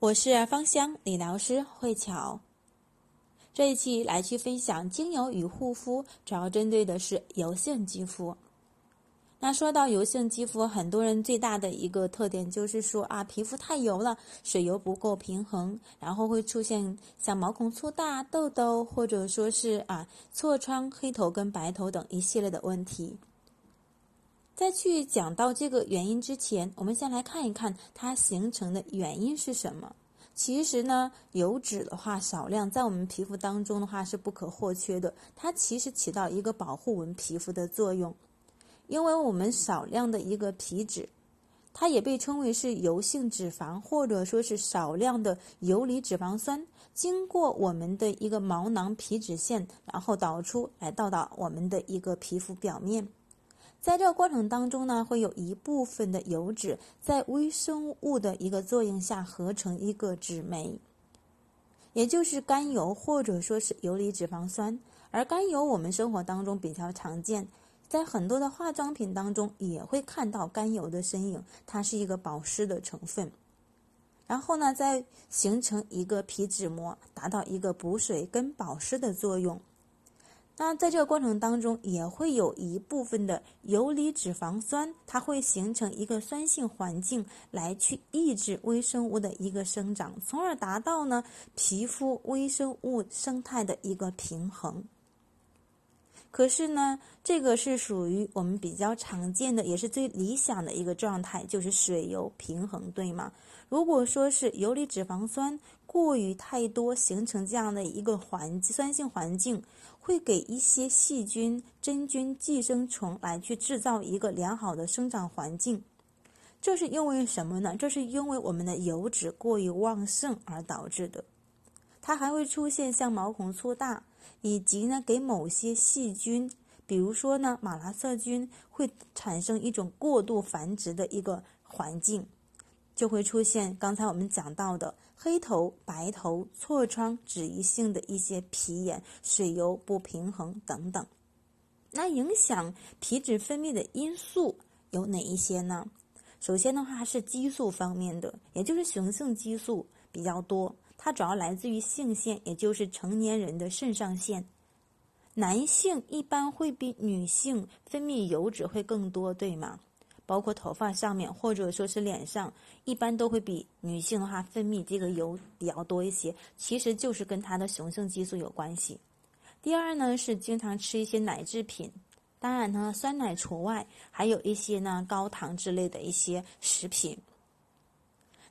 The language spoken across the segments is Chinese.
我是芳香理疗师慧巧，这一期来去分享精油与护肤，主要针对的是油性肌肤。那说到油性肌肤，很多人最大的一个特点就是说啊，皮肤太油了，水油不够平衡，然后会出现像毛孔粗大、痘痘，或者说是啊痤疮、黑头跟白头等一系列的问题。在去讲到这个原因之前，我们先来看一看它形成的原因是什么。其实呢，油脂的话少量在我们皮肤当中的话是不可或缺的，它其实起到一个保护我们皮肤的作用。因为我们少量的一个皮脂，它也被称为是油性脂肪，或者说是少量的游离脂肪酸，经过我们的一个毛囊皮脂腺，然后导出来到达我们的一个皮肤表面。在这个过程当中呢，会有一部分的油脂在微生物的一个作用下合成一个脂酶，也就是甘油或者说是游离脂肪酸。而甘油我们生活当中比较常见，在很多的化妆品当中也会看到甘油的身影，它是一个保湿的成分。然后呢，再形成一个皮脂膜，达到一个补水跟保湿的作用。那在这个过程当中，也会有一部分的游离脂肪酸，它会形成一个酸性环境，来去抑制微生物的一个生长，从而达到呢皮肤微生物生态的一个平衡。可是呢，这个是属于我们比较常见的，也是最理想的一个状态，就是水油平衡，对吗？如果说是游离脂肪酸过于太多，形成这样的一个环酸性环境，会给一些细菌、真菌、寄生虫来去制造一个良好的生长环境。这是因为什么呢？这是因为我们的油脂过于旺盛而导致的。它还会出现像毛孔粗大。以及呢，给某些细菌，比如说呢，马拉色菌会产生一种过度繁殖的一个环境，就会出现刚才我们讲到的黑头、白头、痤疮、脂溢性的一些皮炎、水油不平衡等等。那影响皮脂分泌的因素有哪一些呢？首先的话是激素方面的，也就是雄性激素比较多。它主要来自于性腺，也就是成年人的肾上腺。男性一般会比女性分泌油脂会更多，对吗？包括头发上面，或者说是脸上，一般都会比女性的话分泌这个油比较多一些。其实就是跟它的雄性激素有关系。第二呢，是经常吃一些奶制品，当然呢，酸奶除外，还有一些呢高糖之类的一些食品。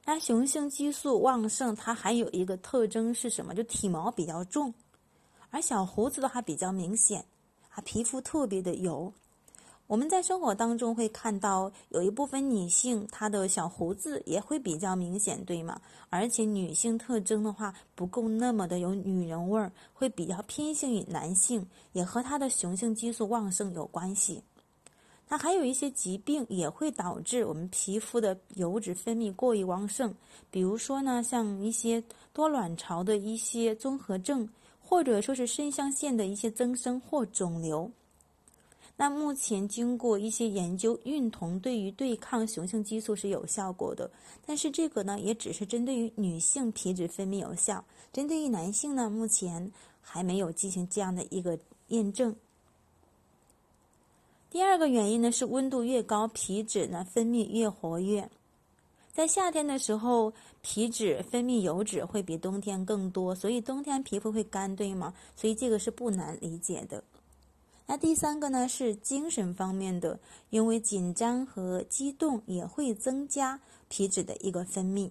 那雄性激素旺盛，它还有一个特征是什么？就体毛比较重，而小胡子的话比较明显，啊，皮肤特别的油。我们在生活当中会看到有一部分女性，她的小胡子也会比较明显，对吗？而且女性特征的话不够那么的有女人味儿，会比较偏向于男性，也和她的雄性激素旺盛有关系。那还有一些疾病也会导致我们皮肤的油脂分泌过于旺盛，比如说呢，像一些多卵巢的一些综合症，或者说是肾上腺的一些增生或肿瘤。那目前经过一些研究，孕酮对于对抗雄性激素是有效果的，但是这个呢，也只是针对于女性皮脂分泌有效，针对于男性呢，目前还没有进行这样的一个验证。第二个原因呢是温度越高，皮脂呢分泌越活跃。在夏天的时候，皮脂分泌油脂会比冬天更多，所以冬天皮肤会干，对吗？所以这个是不难理解的。那第三个呢是精神方面的，因为紧张和激动也会增加皮脂的一个分泌。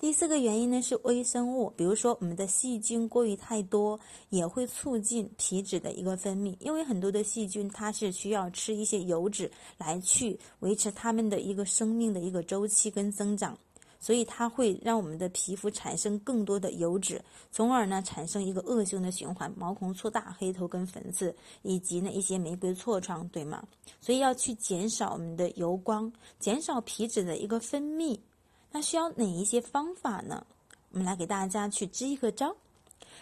第四个原因呢是微生物，比如说我们的细菌过于太多，也会促进皮脂的一个分泌。因为很多的细菌它是需要吃一些油脂来去维持它们的一个生命的一个周期跟增长，所以它会让我们的皮肤产生更多的油脂，从而呢产生一个恶性的循环，毛孔粗大、黑头跟粉刺，以及呢一些玫瑰痤疮，对吗？所以要去减少我们的油光，减少皮脂的一个分泌。那需要哪一些方法呢？我们来给大家去支一个招。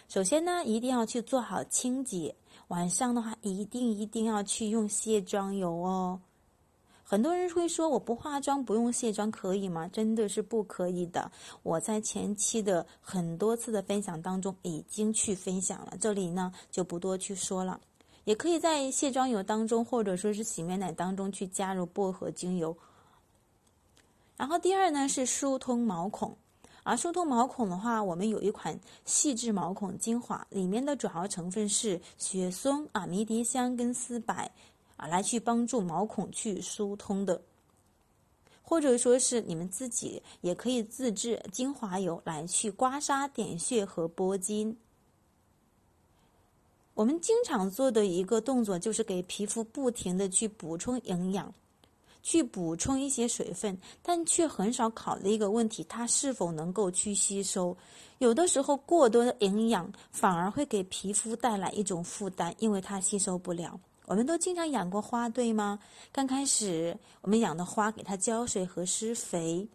首先呢，一定要去做好清洁。晚上的话，一定一定要去用卸妆油哦。很多人会说我不化妆不用卸妆可以吗？真的是不可以的。我在前期的很多次的分享当中已经去分享了，这里呢就不多去说了。也可以在卸妆油当中或者说是洗面奶当中去加入薄荷精油。然后第二呢是疏通毛孔，而疏通毛孔的话，我们有一款细致毛孔精华，里面的主要成分是雪松啊、迷迭香跟丝柏。啊，来去帮助毛孔去疏通的，或者说是你们自己也可以自制精华油来去刮痧、点穴和拨筋。我们经常做的一个动作就是给皮肤不停的去补充营养，去补充一些水分，但却很少考虑一个问题：它是否能够去吸收？有的时候过多的营养反而会给皮肤带来一种负担，因为它吸收不了。我们都经常养过花，对吗？刚开始我们养的花，给它浇水和施肥，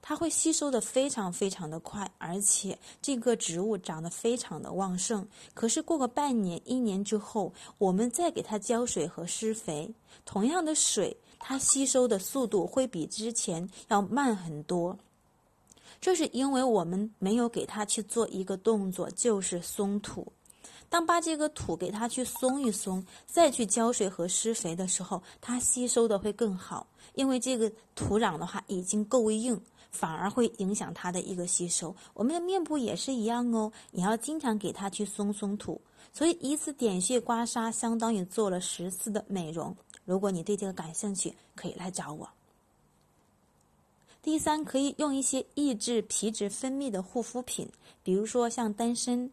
它会吸收的非常非常的快，而且这个植物长得非常的旺盛。可是过个半年、一年之后，我们再给它浇水和施肥，同样的水，它吸收的速度会比之前要慢很多。这是因为我们没有给它去做一个动作，就是松土。当把这个土给它去松一松，再去浇水和施肥的时候，它吸收的会更好。因为这个土壤的话已经够硬，反而会影响它的一个吸收。我们的面部也是一样哦，也要经常给它去松松土。所以一次点穴刮痧相当于做了十次的美容。如果你对这个感兴趣，可以来找我。第三，可以用一些抑制皮脂分泌的护肤品，比如说像丹参。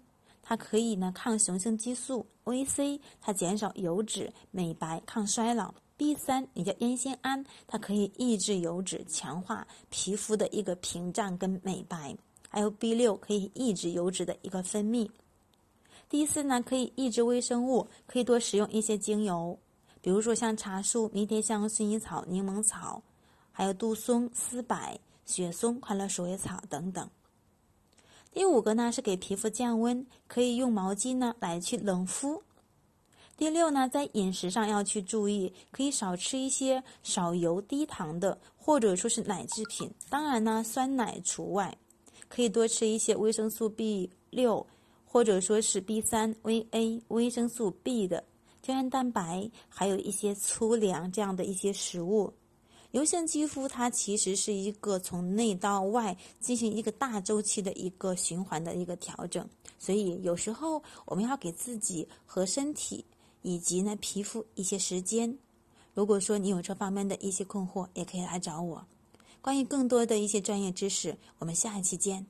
它可以呢抗雄性激素，VC 它减少油脂、美白、抗衰老；B 三也叫烟酰胺，它可以抑制油脂、强化皮肤的一个屏障跟美白；还有 B 六可以抑制油脂的一个分泌。第四呢可以抑制微生物，可以多使用一些精油，比如说像茶树、迷迭香、薰衣草、柠檬草，还有杜松、丝柏、雪松、快乐鼠尾草等等。第五个呢是给皮肤降温，可以用毛巾呢来去冷敷。第六呢，在饮食上要去注意，可以少吃一些少油低糖的，或者说是奶制品，当然呢酸奶除外。可以多吃一些维生素 B 六，或者说是 B 三、VA、维生素 B 的胶原蛋白，还有一些粗粮这样的一些食物。油性肌肤它其实是一个从内到外进行一个大周期的一个循环的一个调整，所以有时候我们要给自己和身体以及呢皮肤一些时间。如果说你有这方面的一些困惑，也可以来找我。关于更多的一些专业知识，我们下一期见。